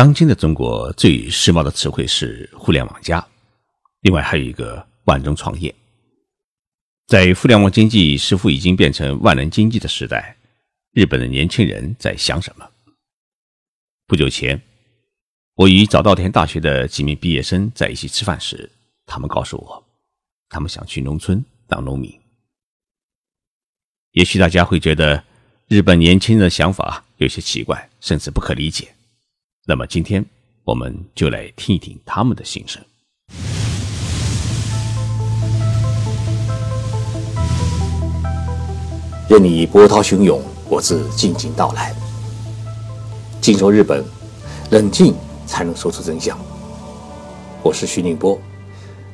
当今的中国最时髦的词汇是“互联网加”，另外还有一个“万众创业”。在互联网经济似乎已经变成万能经济的时代，日本的年轻人在想什么？不久前，我与早稻田大学的几名毕业生在一起吃饭时，他们告诉我，他们想去农村当农民。也许大家会觉得日本年轻人的想法有些奇怪，甚至不可理解。那么今天我们就来听一听他们的心声。任你波涛汹涌，我自静静到来。静说日本，冷静才能说出真相。我是徐宁波，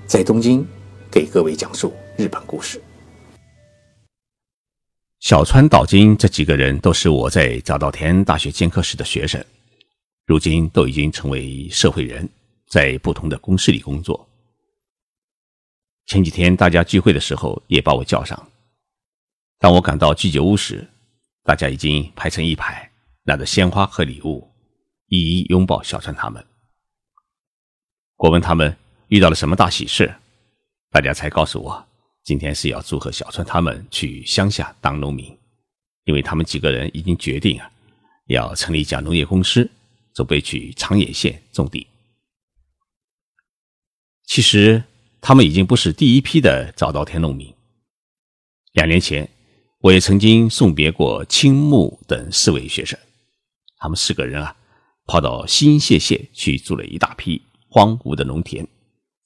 在东京给各位讲述日本故事。小川岛津这几个人都是我在早稻田大学兼课时的学生。如今都已经成为社会人，在不同的公司里工作。前几天大家聚会的时候，也把我叫上。当我赶到居酒屋时，大家已经排成一排，拿着鲜花和礼物，一一拥抱小川他们。我问他们遇到了什么大喜事，大家才告诉我，今天是要祝贺小川他们去乡下当农民，因为他们几个人已经决定啊，要成立一家农业公司。准备去长野县种地。其实他们已经不是第一批的早稻田农民。两年前，我也曾经送别过青木等四位学生。他们四个人啊，跑到新泻县去租了一大批荒芜的农田，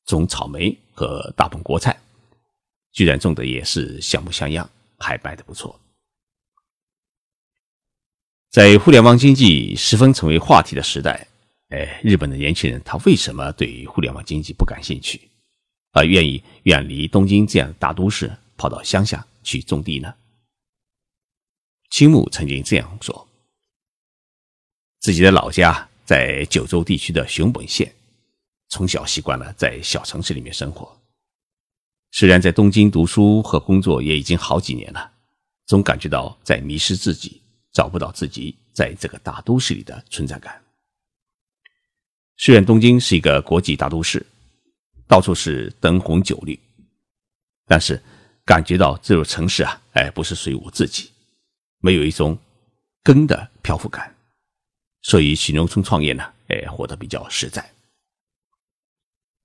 种草莓和大棚国菜，居然种的也是像模像样，还卖的不错。在互联网经济十分成为话题的时代，哎，日本的年轻人他为什么对互联网经济不感兴趣，而愿意远离东京这样的大都市，跑到乡下去种地呢？青木曾经这样说：自己的老家在九州地区的熊本县，从小习惯了在小城市里面生活。虽然在东京读书和工作也已经好几年了，总感觉到在迷失自己。找不到自己在这个大都市里的存在感。虽然东京是一个国际大都市，到处是灯红酒绿，但是感觉到这座城市啊，哎，不是属于我自己，没有一种根的漂浮感。所以去农村创业呢，哎，活得比较实在。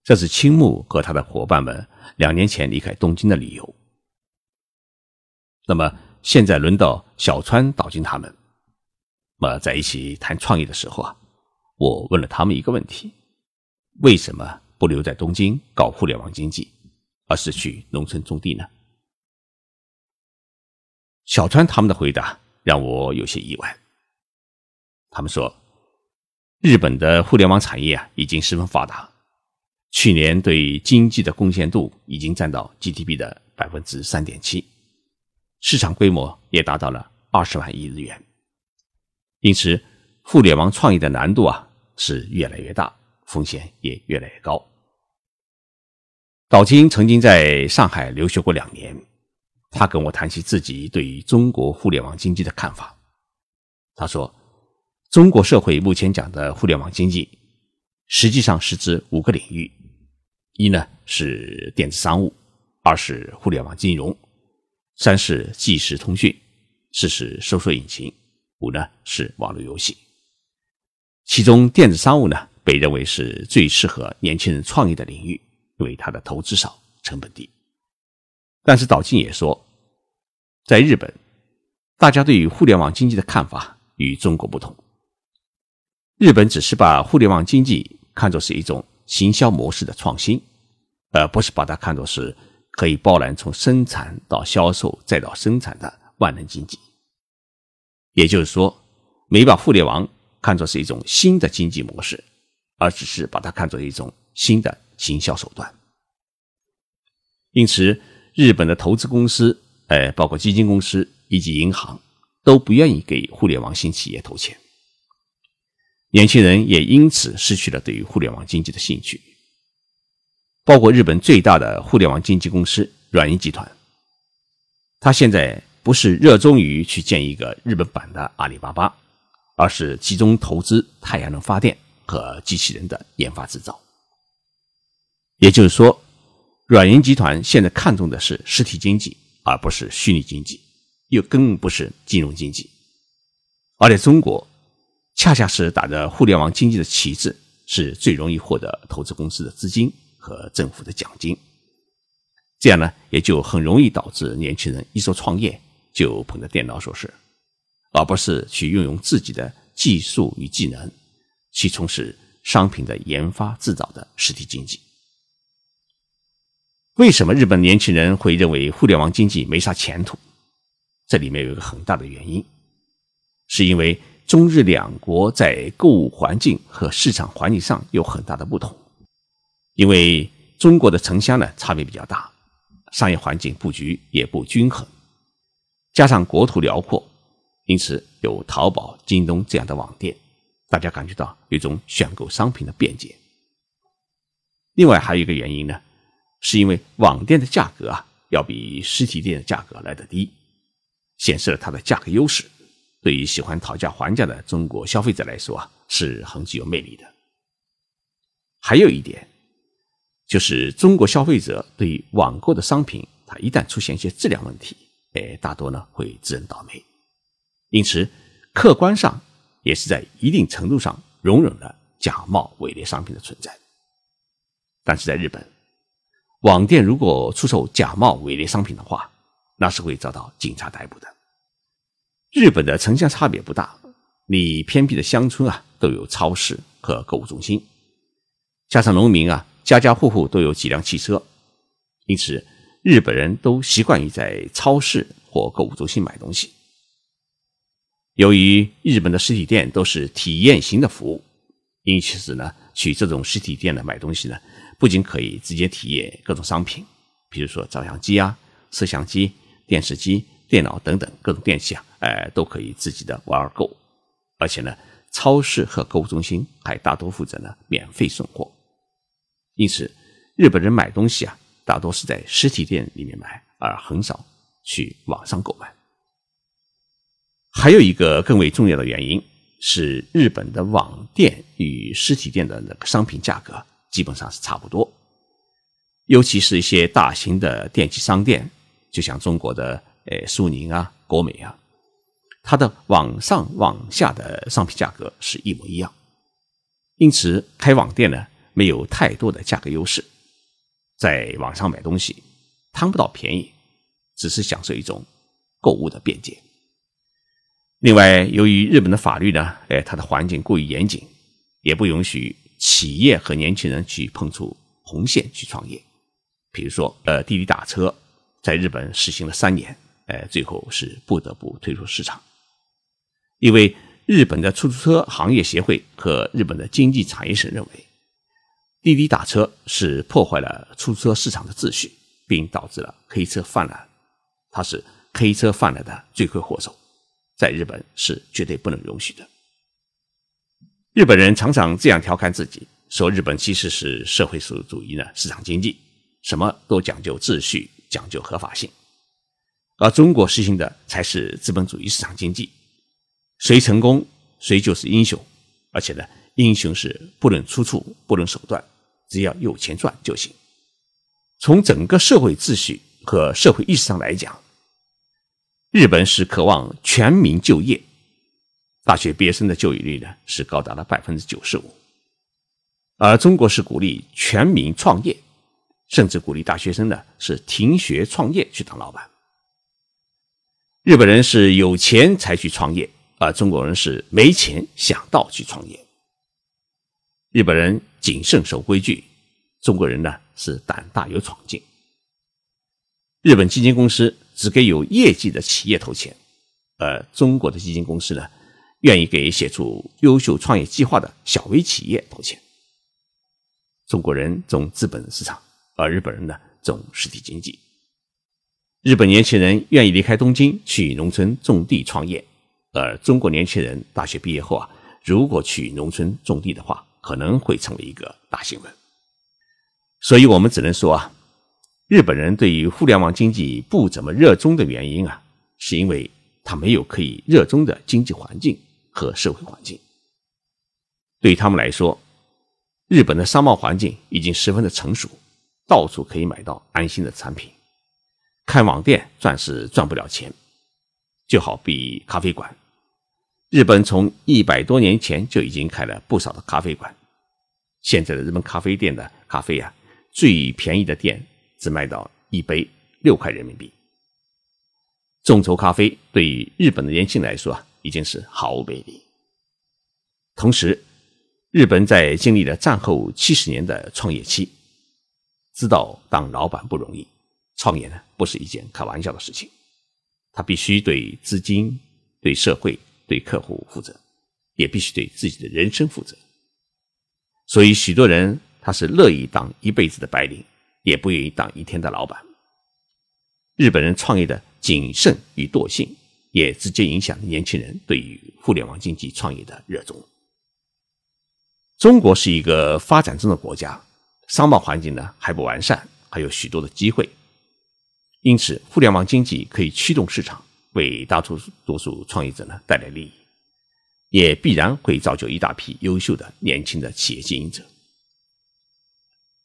这是青木和他的伙伴们两年前离开东京的理由。那么。现在轮到小川岛津他们，么在一起谈创业的时候啊，我问了他们一个问题：为什么不留在东京搞互联网经济，而是去农村种地呢？小川他们的回答让我有些意外。他们说，日本的互联网产业啊已经十分发达，去年对经济的贡献度已经占到 GDP 的百分之三点七。市场规模也达到了二十万亿日元，因此互联网创业的难度啊是越来越大，风险也越来越高。岛津曾经在上海留学过两年，他跟我谈起自己对于中国互联网经济的看法。他说：“中国社会目前讲的互联网经济，实际上是指五个领域：一呢是电子商务，二是互联网金融。”三是即时通讯，四是搜索引擎，五呢是网络游戏。其中电子商务呢被认为是最适合年轻人创业的领域，因为它的投资少，成本低。但是岛津也说，在日本，大家对于互联网经济的看法与中国不同。日本只是把互联网经济看作是一种行销模式的创新，而不是把它看作是。可以包揽从生产到销售再到生产的万能经济，也就是说，没把互联网看作是一种新的经济模式，而只是把它看作一种新的行销手段。因此，日本的投资公司，呃，包括基金公司以及银行，都不愿意给互联网新企业投钱。年轻人也因此失去了对于互联网经济的兴趣。包括日本最大的互联网经纪公司软银集团，他现在不是热衷于去建一个日本版的阿里巴巴，而是集中投资太阳能发电、和机器人的研发制造。也就是说，软银集团现在看重的是实体经济，而不是虚拟经济，又更不是金融经济。而在中国，恰恰是打着互联网经济的旗帜，是最容易获得投资公司的资金和政府的奖金。这样呢，也就很容易导致年轻人一说创业就捧着电脑说事，而不是去运用自己的技术与技能去从事商品的研发制造的实体经济。为什么日本年轻人会认为互联网经济没啥前途？这里面有一个很大的原因，是因为中日两国在购物环境和市场环境上有很大的不同。因为中国的城乡呢差别比较大，商业环境布局也不均衡，加上国土辽阔，因此有淘宝、京东这样的网店，大家感觉到有一种选购商品的便捷。另外还有一个原因呢。是因为网店的价格啊，要比实体店的价格来得低，显示了它的价格优势。对于喜欢讨价还价的中国消费者来说啊，是很具有魅力的。还有一点，就是中国消费者对于网购的商品，它一旦出现一些质量问题，哎，大多呢会自认倒霉。因此，客观上也是在一定程度上容忍了假冒伪劣商品的存在。但是在日本。网店如果出售假冒伪劣商品的话，那是会遭到警察逮捕的。日本的城乡差别不大，你偏僻的乡村啊都有超市和购物中心，加上农民啊家家户户都有几辆汽车，因此日本人都习惯于在超市或购物中心买东西。由于日本的实体店都是体验型的服务，因此呢，去这种实体店呢买东西呢。不仅可以直接体验各种商品，比如说照相机啊、摄像机、电视机、电脑等等各种电器啊，哎，都可以自己的玩儿购。而且呢，超市和购物中心还大多负责呢免费送货。因此，日本人买东西啊，大多是在实体店里面买，而很少去网上购买。还有一个更为重要的原因是，日本的网店与实体店的那个商品价格。基本上是差不多，尤其是一些大型的电器商店，就像中国的呃苏宁啊、国美啊，它的网上网下的商品价格是一模一样，因此开网店呢没有太多的价格优势，在网上买东西贪不到便宜，只是享受一种购物的便捷。另外，由于日本的法律呢，哎，它的环境过于严谨，也不允许。企业和年轻人去碰触红线去创业，比如说，呃，滴滴打车在日本实行了三年，呃，最后是不得不退出市场，因为日本的出租车行业协会和日本的经济产业省认为，滴滴打车是破坏了出租车市场的秩序，并导致了黑车泛滥，它是黑车泛滥的罪魁祸首，在日本是绝对不能容许的。日本人常常这样调侃自己，说日本其实是社会主义的市场经济，什么都讲究秩序，讲究合法性，而中国实行的才是资本主义市场经济，谁成功谁就是英雄，而且呢，英雄是不论出处，不论手段，只要有钱赚就行。从整个社会秩序和社会意识上来讲，日本是渴望全民就业。大学毕业生的就业率呢是高达了百分之九十五，而中国是鼓励全民创业，甚至鼓励大学生呢是停学创业去当老板。日本人是有钱才去创业，而中国人是没钱想到去创业。日本人谨慎守规矩，中国人呢是胆大有闯劲。日本基金公司只给有业绩的企业投钱，而中国的基金公司呢？愿意给写出优秀创业计划的小微企业投钱。中国人重资本市场，而日本人呢重实体经济。日本年轻人愿意离开东京去农村种地创业，而中国年轻人大学毕业后啊，如果去农村种地的话，可能会成为一个大新闻。所以我们只能说啊，日本人对于互联网经济不怎么热衷的原因啊，是因为他没有可以热衷的经济环境。和社会环境，对于他们来说，日本的商贸环境已经十分的成熟，到处可以买到安心的产品。开网店赚是赚不了钱，就好比咖啡馆。日本从一百多年前就已经开了不少的咖啡馆，现在的日本咖啡店的咖啡啊，最便宜的店只卖到一杯六块人民币。众筹咖啡对于日本的年轻人来说啊，已经是毫无魅力。同时，日本在经历了战后七十年的创业期，知道当老板不容易，创业呢不是一件开玩笑的事情，他必须对资金、对社会。对客户负责，也必须对自己的人生负责。所以，许多人他是乐意当一辈子的白领，也不愿意当一天的老板。日本人创业的谨慎与惰性，也直接影响年轻人对于互联网经济创业的热衷。中国是一个发展中的国家，商贸环境呢还不完善，还有许多的机会。因此，互联网经济可以驱动市场。为大多数多数创业者呢带来利益，也必然会造就一大批优秀的年轻的企业经营者。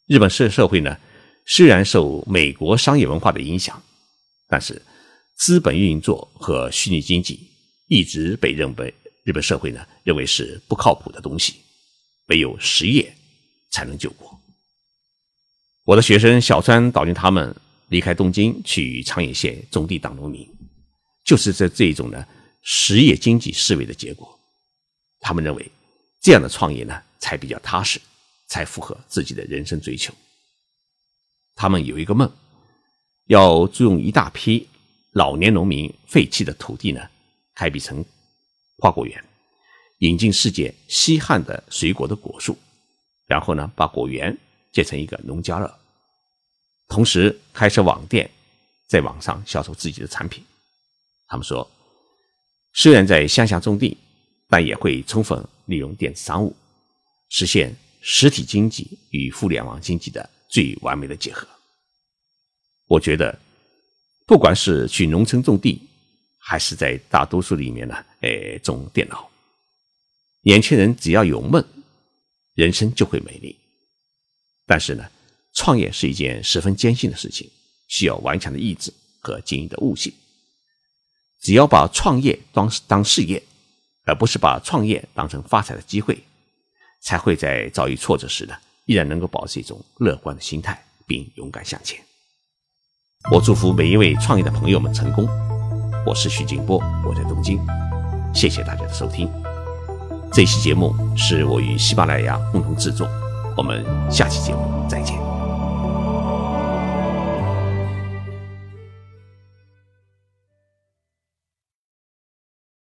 日本社社会呢，虽然受美国商业文化的影响，但是资本运作和虚拟经济一直被认为日本社会呢认为是不靠谱的东西，唯有实业才能救国。我的学生小川导令他们离开东京去长野县种地当农民。就是这这种呢实业经济思维的结果，他们认为这样的创业呢才比较踏实，才符合自己的人生追求。他们有一个梦，要租用一大批老年农民废弃的土地呢，开辟成花果园，引进世界稀罕的水果的果树，然后呢把果园建成一个农家乐，同时开设网店，在网上销售自己的产品。他们说，虽然在乡下种地，但也会充分利用电子商务，实现实体经济与互联网经济的最完美的结合。我觉得，不管是去农村种地，还是在大多数里面呢，哎，种电脑，年轻人只要有梦，人生就会美丽。但是呢，创业是一件十分艰辛的事情，需要顽强的意志和经营的悟性。只要把创业当当事业，而不是把创业当成发财的机会，才会在遭遇挫折时呢，依然能够保持一种乐观的心态，并勇敢向前。我祝福每一位创业的朋友们成功。我是徐静波，我在东京，谢谢大家的收听。这期节目是我与喜马拉雅共同制作，我们下期节目再见。